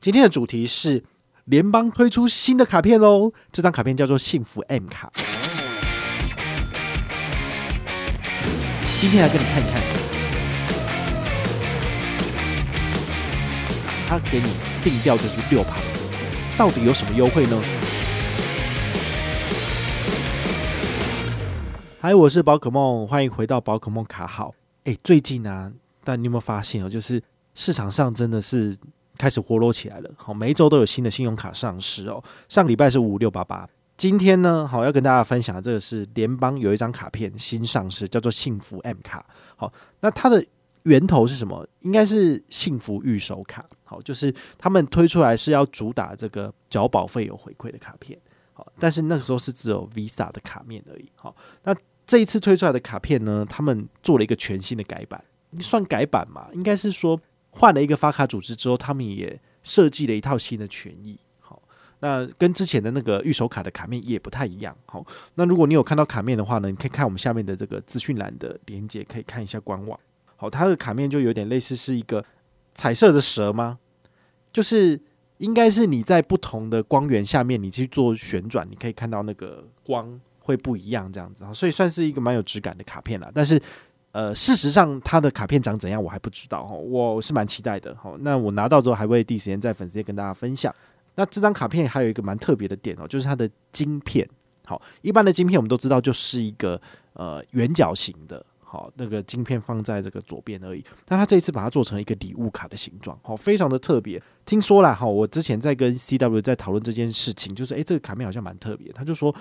今天的主题是联邦推出新的卡片喽，这张卡片叫做幸福 M 卡。今天来跟你看看，它给你定调就是六趴，到底有什么优惠呢？嗨，我是宝可梦，欢迎回到宝可梦卡好。哎，最近呢，但你有没有发现哦，就是市场上真的是。开始活络起来了，好，每一周都有新的信用卡上市哦。上礼拜是五五六八八，今天呢，好要跟大家分享的这个是联邦有一张卡片新上市，叫做幸福 M 卡。好，那它的源头是什么？应该是幸福预收卡。好，就是他们推出来是要主打这个缴保费有回馈的卡片。好，但是那个时候是只有 Visa 的卡面而已。好，那这一次推出来的卡片呢，他们做了一个全新的改版，算改版嘛？应该是说。换了一个发卡组织之后，他们也设计了一套新的权益。好，那跟之前的那个预收卡的卡面也不太一样。好，那如果你有看到卡面的话呢，你可以看我们下面的这个资讯栏的连接，可以看一下官网。好，它的卡面就有点类似是一个彩色的蛇吗？就是应该是你在不同的光源下面，你去做旋转，你可以看到那个光会不一样这样子。所以算是一个蛮有质感的卡片啦。但是。呃，事实上，它的卡片长怎样我还不知道哈，我是蛮期待的。哈，那我拿到之后还会第一时间在粉丝页跟大家分享。那这张卡片还有一个蛮特别的点哦，就是它的晶片。好，一般的晶片我们都知道就是一个呃圆角形的，好，那个晶片放在这个左边而已。但它这一次把它做成一个礼物卡的形状，好，非常的特别。听说啦，哈，我之前在跟 CW 在讨论这件事情，就是诶、这个卡片好像蛮特别。他就说，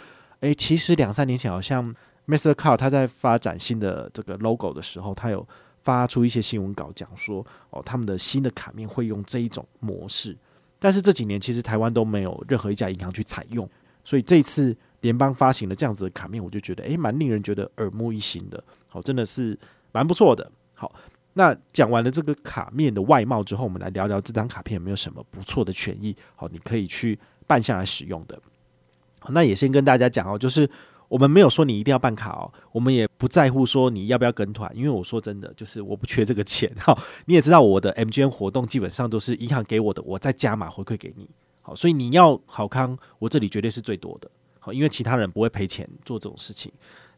诶、其实两三年前好像。Mastercard 他在发展新的这个 logo 的时候，他有发出一些新闻稿，讲说哦，他们的新的卡面会用这一种模式。但是这几年其实台湾都没有任何一家银行去采用，所以这次联邦发行了这样子的卡面，我就觉得诶，蛮令人觉得耳目一新的，好，真的是蛮不错的。好，那讲完了这个卡面的外貌之后，我们来聊聊这张卡片有没有什么不错的权益，好，你可以去办下来使用的。好，那也先跟大家讲哦，就是。我们没有说你一定要办卡哦，我们也不在乎说你要不要跟团，因为我说真的，就是我不缺这个钱哈。你也知道我的 MGM 活动基本上都是银行给我的，我再加码回馈给你。好，所以你要好康，我这里绝对是最多的。好，因为其他人不会赔钱做这种事情。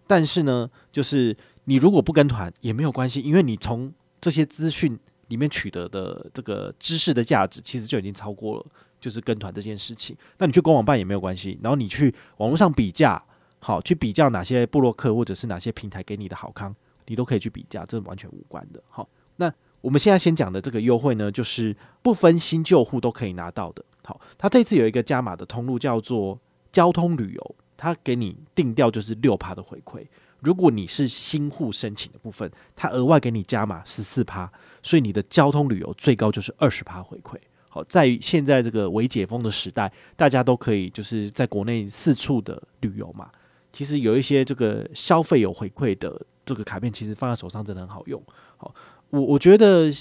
但是呢，就是你如果不跟团也没有关系，因为你从这些资讯里面取得的这个知识的价值，其实就已经超过了就是跟团这件事情。那你去官网办也没有关系，然后你去网络上比价。好，去比较哪些部落客或者是哪些平台给你的好康，你都可以去比价，这完全无关的。好，那我们现在先讲的这个优惠呢，就是不分新旧户都可以拿到的。好，它这次有一个加码的通路叫做交通旅游，它给你定调就是六趴的回馈。如果你是新户申请的部分，它额外给你加码十四趴，所以你的交通旅游最高就是二十趴回馈。好，在于现在这个微解封的时代，大家都可以就是在国内四处的旅游嘛。其实有一些这个消费有回馈的这个卡片，其实放在手上真的很好用。好，我我觉得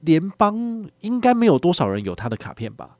联邦应该没有多少人有他的卡片吧。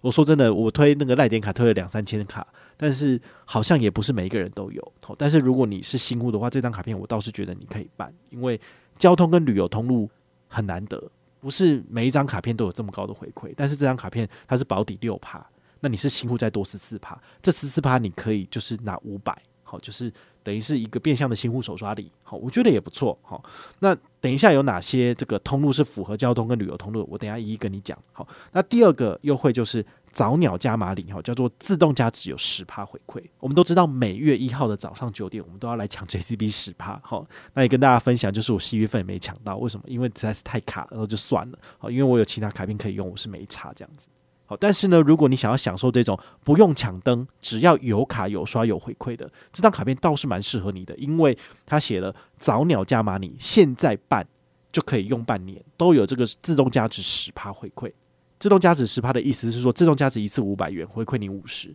我说真的，我推那个赖点卡推了两三千卡，但是好像也不是每一个人都有。好，但是如果你是新户的话，这张卡片我倒是觉得你可以办，因为交通跟旅游通路很难得，不是每一张卡片都有这么高的回馈。但是这张卡片它是保底六趴，那你是新户再多十四趴，这十四趴你可以就是拿五百。好，就是等于是一个变相的新户手刷礼。好，我觉得也不错。好，那等一下有哪些这个通路是符合交通跟旅游通路？我等下一一跟你讲。好，那第二个优惠就是早鸟加码礼，哈，叫做自动加值有十趴回馈。我们都知道每月一号的早上九点，我们都要来抢 JCB 十趴。好，那也跟大家分享，就是我十一月份也没抢到，为什么？因为实在是太卡，然后就算了。好，因为我有其他卡片可以用，我是没差这样子。好，但是呢，如果你想要享受这种不用抢灯，只要有卡有刷有回馈的，这张卡片倒是蛮适合你的，因为它写了早鸟加码，你现在办就可以用半年，都有这个自动加值十趴回馈。自动加值十趴的意思是说，自动加值一次五百元，回馈你五十。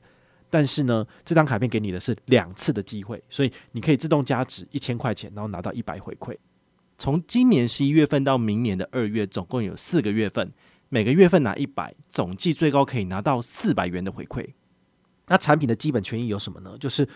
但是呢，这张卡片给你的是两次的机会，所以你可以自动加值一千块钱，然后拿到一百回馈。从今年十一月份到明年的二月，总共有四个月份。每个月份拿一百，总计最高可以拿到四百元的回馈。那产品的基本权益有什么呢？就是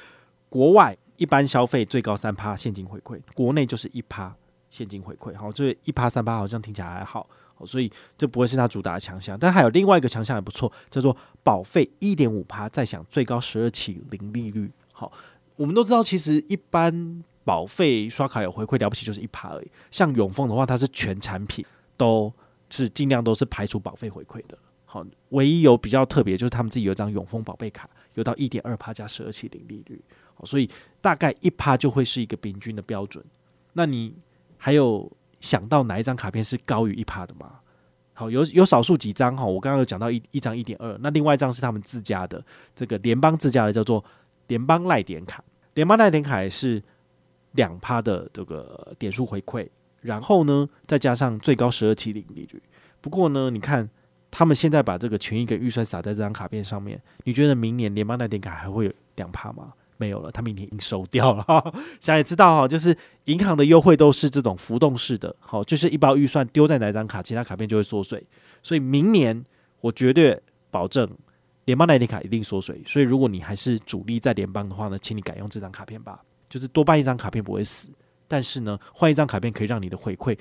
国外一般消费最高三趴现金回馈，国内就是一趴现金回馈。好，这一趴三趴好像听起来还好。所以这不会是它主打的强项。但还有另外一个强项也不错，叫做保费一点五趴再享最高十二期零利率。好，我们都知道，其实一般保费刷卡有回馈了不起就是一趴而已。像永丰的话，它是全产品都是尽量都是排除保费回馈的。好，唯一有比较特别就是他们自己有一张永丰宝贝卡，有到一点二趴加十二期零利率。好，所以大概一趴就会是一个平均的标准。那你还有想到哪一张卡片是高于一趴的吗？好，有有少数几张哈，我刚刚有讲到一一张一点二，那另外一张是他们自家的这个联邦自家的叫做联邦赖点卡，联邦赖点卡也是两趴的这个点数回馈，然后呢再加上最高十二期零利率。不过呢，你看他们现在把这个权益跟预算撒在这张卡片上面，你觉得明年联邦那点卡还会有两趴吗？没有了，他明年已经收掉了。现在也知道哈，就是银行的优惠都是这种浮动式的，好，就是一包预算丢在哪张卡，其他卡片就会缩水。所以明年我绝对保证联邦那点卡一定缩水。所以如果你还是主力在联邦的话呢，请你改用这张卡片吧，就是多办一张卡片不会死，但是呢，换一张卡片可以让你的回馈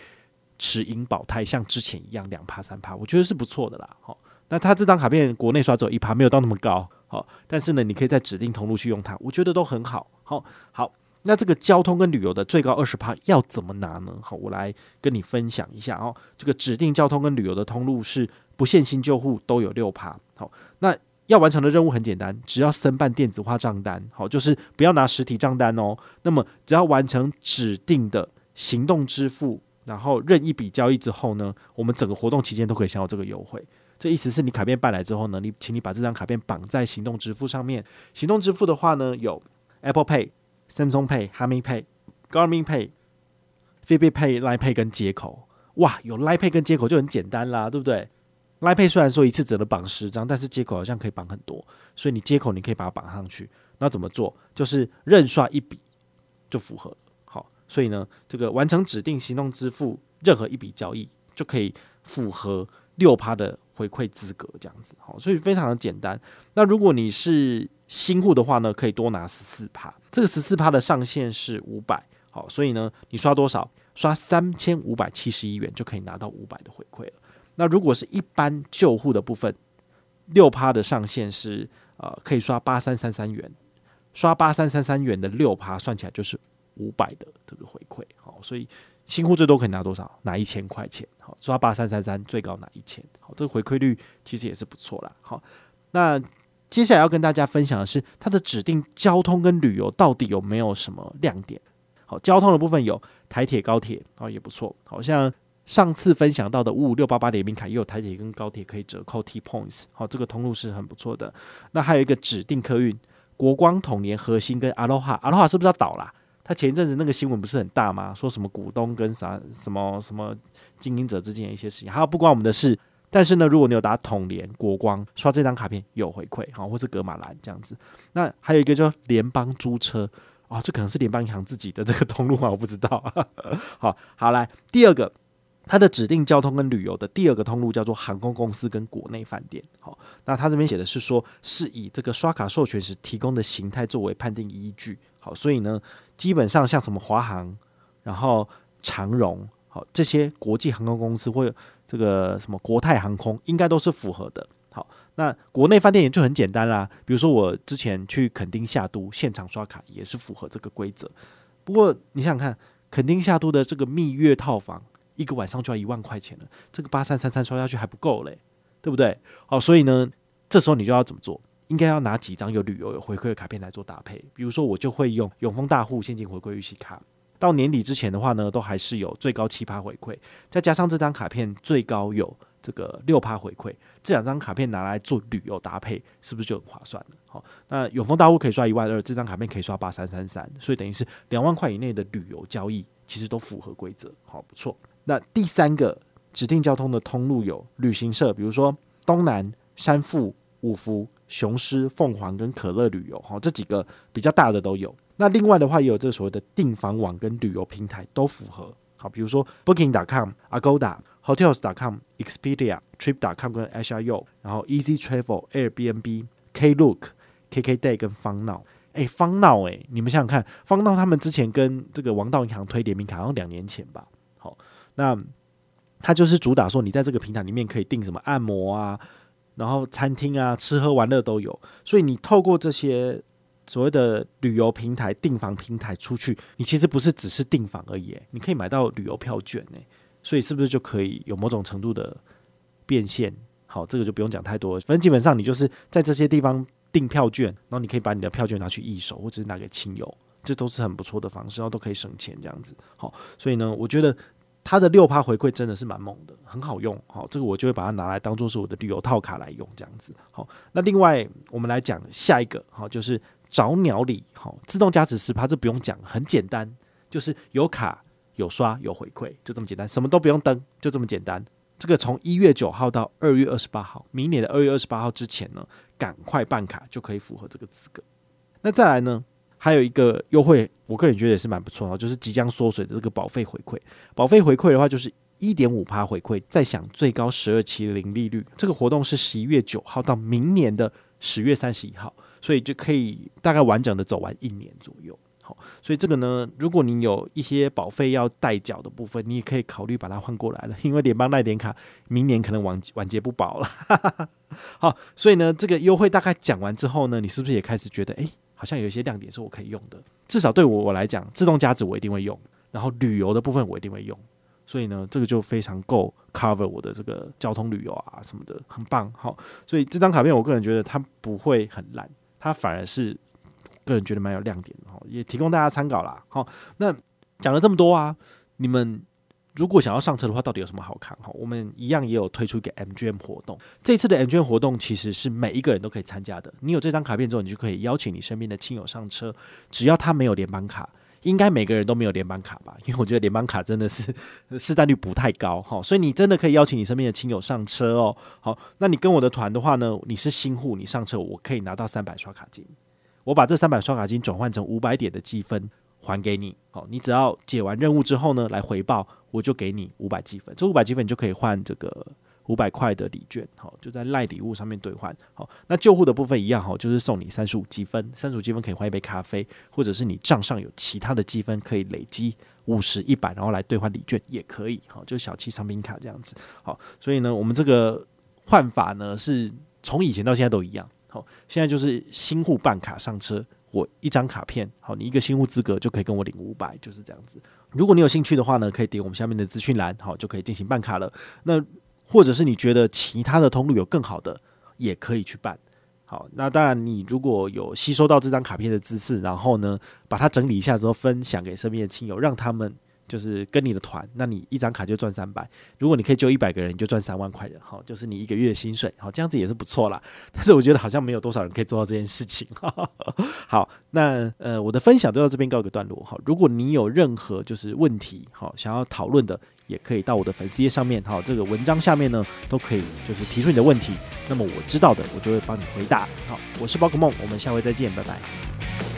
持盈保泰，像之前一样两趴三趴，我觉得是不错的啦。好，那他这张卡片国内刷只有一趴，没有到那么高。好，但是呢，你可以在指定通路去用它，我觉得都很好。好，好，那这个交通跟旅游的最高二十趴要怎么拿呢？好，我来跟你分享一下哦。这个指定交通跟旅游的通路是不限新旧户都有六趴。好，那要完成的任务很简单，只要申办电子化账单，好，就是不要拿实体账单哦。那么只要完成指定的行动支付，然后任一笔交易之后呢，我们整个活动期间都可以享有这个优惠。这意思是你卡片办来之后呢，你请你把这张卡片绑在行动支付上面。行动支付的话呢，有 Apple Pay、Samsung Pay、Harmony Pay、Garmin Pay、Fitbit Pay、Line Pay 跟接口。哇，有 Line Pay 跟接口就很简单啦，对不对？Line Pay 虽然说一次只能绑十张，但是接口好像可以绑很多，所以你接口你可以把它绑上去。那怎么做？就是任刷一笔就符合。好，所以呢，这个完成指定行动支付任何一笔交易就可以符合六趴的。回馈资格这样子，好，所以非常的简单。那如果你是新户的话呢，可以多拿十四趴。这个十四趴的上限是五百，好，所以呢，你刷多少？刷三千五百七十一元就可以拿到五百的回馈了。那如果是一般旧户的部分，六趴的上限是呃，可以刷八三三三元，刷八三三三元的六趴算起来就是五百的这个回馈，好，所以。新户最多可以拿多少？拿一千块钱。好，刷八三三三，最高拿一千。好，这个回馈率其实也是不错啦。好，那接下来要跟大家分享的是，它的指定交通跟旅游到底有没有什么亮点？好，交通的部分有台铁、高铁，哦，也不错。好像上次分享到的五五六八八联名卡，也有台铁跟高铁可以折扣 T Points。好，这个通路是很不错的。那还有一个指定客运，国光、统联、核心跟阿罗哈，阿罗哈是不是要倒啦？他前一阵子那个新闻不是很大吗？说什么股东跟啥什么什么经营者之间的一些事情，还有不关我们的事。但是呢，如果你有打统联、国光刷这张卡片有回馈，好，或是格马兰这样子。那还有一个叫联邦租车哦，这可能是联邦银行自己的这个通路吗，我不知道。好好来，第二个，它的指定交通跟旅游的第二个通路叫做航空公司跟国内饭店。好，那他这边写的是说，是以这个刷卡授权时提供的形态作为判定依据。好，所以呢。基本上像什么华航，然后长荣，好，这些国际航空公司或这个什么国泰航空，应该都是符合的。好，那国内饭店也就很简单啦。比如说我之前去垦丁夏都现场刷卡也是符合这个规则。不过你想想看，垦丁夏都的这个蜜月套房一个晚上就要一万块钱了，这个八三三三刷下去还不够嘞，对不对？好，所以呢，这时候你就要怎么做？应该要拿几张有旅游有回馈的卡片来做搭配，比如说我就会用永丰大户现金回馈预期卡，到年底之前的话呢，都还是有最高七趴回馈，再加上这张卡片最高有这个六趴回馈，这两张卡片拿来做旅游搭配，是不是就很划算了？好，那永丰大户可以刷一万二，这张卡片可以刷八三三三，所以等于是两万块以内的旅游交易，其实都符合规则，好，不错。那第三个指定交通的通路有旅行社，比如说东南、山富、五福。雄狮、凤凰跟可乐旅游，哈，这几个比较大的都有。那另外的话，也有这所谓的订房网跟旅游平台都符合。好，比如说 Booking.com、Agoda、Hotels.com、Expedia、Trip.com 跟 HRU，然后 Easy Travel、Airbnb、Klook、KKday 跟方闹。哎，方闹，哎，你们想想看，方闹他们之前跟这个王道银行推联名卡，好像两年前吧。好，那它就是主打说你在这个平台里面可以订什么按摩啊，然后餐厅啊，吃喝玩乐都有。所以你透过这些所谓的旅游平台、订房平台出去，你其实不是只是订房而已，你可以买到旅游票券呢。所以是不是就可以有某种程度的变现？好，这个就不用讲太多。反正基本上你就是在这些地方订票券，然后你可以把你的票券拿去一手，或者是拿给亲友，这都是很不错的方式，然后都可以省钱这样子。好，所以呢，我觉得它的六趴回馈真的是蛮猛的，很好用。好，这个我就会把它拿来当做是我的旅游套卡来用这样子。好，那另外我们来讲下一个，好，就是找鸟礼，好，自动加值十趴，这不用讲，很简单，就是有卡。有刷有回馈，就这么简单，什么都不用登，就这么简单。这个从一月九号到二月二十八号，明年的二月二十八号之前呢，赶快办卡就可以符合这个资格。那再来呢，还有一个优惠，我个人觉得也是蛮不错的，就是即将缩水的这个保费回馈。保费回馈的话，就是一点五趴回馈，再享最高十二期零利率。这个活动是十一月九号到明年的十月三十一号，所以就可以大概完整的走完一年左右。好，所以这个呢，如果你有一些保费要代缴的部分，你也可以考虑把它换过来了，因为联邦赖点卡明年可能晚晚节不保了。好，所以呢，这个优惠大概讲完之后呢，你是不是也开始觉得，诶，好像有一些亮点是我可以用的？至少对我我来讲，自动加值我一定会用，然后旅游的部分我一定会用，所以呢，这个就非常够 cover 我的这个交通旅游啊什么的，很棒。好，所以这张卡片我个人觉得它不会很烂，它反而是。个人觉得蛮有亮点的哈，也提供大家参考啦。好，那讲了这么多啊，你们如果想要上车的话，到底有什么好看？哈，我们一样也有推出一个 MGM 活动。这次的 MGM 活动其实是每一个人都可以参加的。你有这张卡片之后，你就可以邀请你身边的亲友上车。只要他没有联邦卡，应该每个人都没有联邦卡吧？因为我觉得联邦卡真的是市占率不太高哈，所以你真的可以邀请你身边的亲友上车哦。好，那你跟我的团的话呢，你是新户，你上车我可以拿到三百刷卡金。我把这三百刷卡金转换成五百点的积分还给你，好，你只要解完任务之后呢，来回报，我就给你五百积分。这五百积分你就可以换这个五百块的礼券，好，就在赖礼物上面兑换。好，那旧户的部分一样，好，就是送你三十五积分，三十五积分可以换一杯咖啡，或者是你账上有其他的积分可以累积五十、一百，然后来兑换礼券也可以，好，就小七商品卡这样子。好，所以呢，我们这个换法呢，是从以前到现在都一样。好，现在就是新户办卡上车，我一张卡片，好，你一个新户资格就可以跟我领五百，就是这样子。如果你有兴趣的话呢，可以点我们下面的资讯栏，好，就可以进行办卡了。那或者是你觉得其他的通路有更好的，也可以去办。好，那当然你如果有吸收到这张卡片的知识，然后呢，把它整理一下之后，分享给身边的亲友，让他们。就是跟你的团，那你一张卡就赚三百。如果你可以救一百个人，你就赚三万块的，好，就是你一个月薪水，好，这样子也是不错啦。但是我觉得好像没有多少人可以做到这件事情。好，那呃，我的分享就到这边告一个段落。好，如果你有任何就是问题，好，想要讨论的，也可以到我的粉丝页上面，好，这个文章下面呢都可以，就是提出你的问题。那么我知道的，我就会帮你回答。好，我是宝可梦，我们下回再见，拜拜。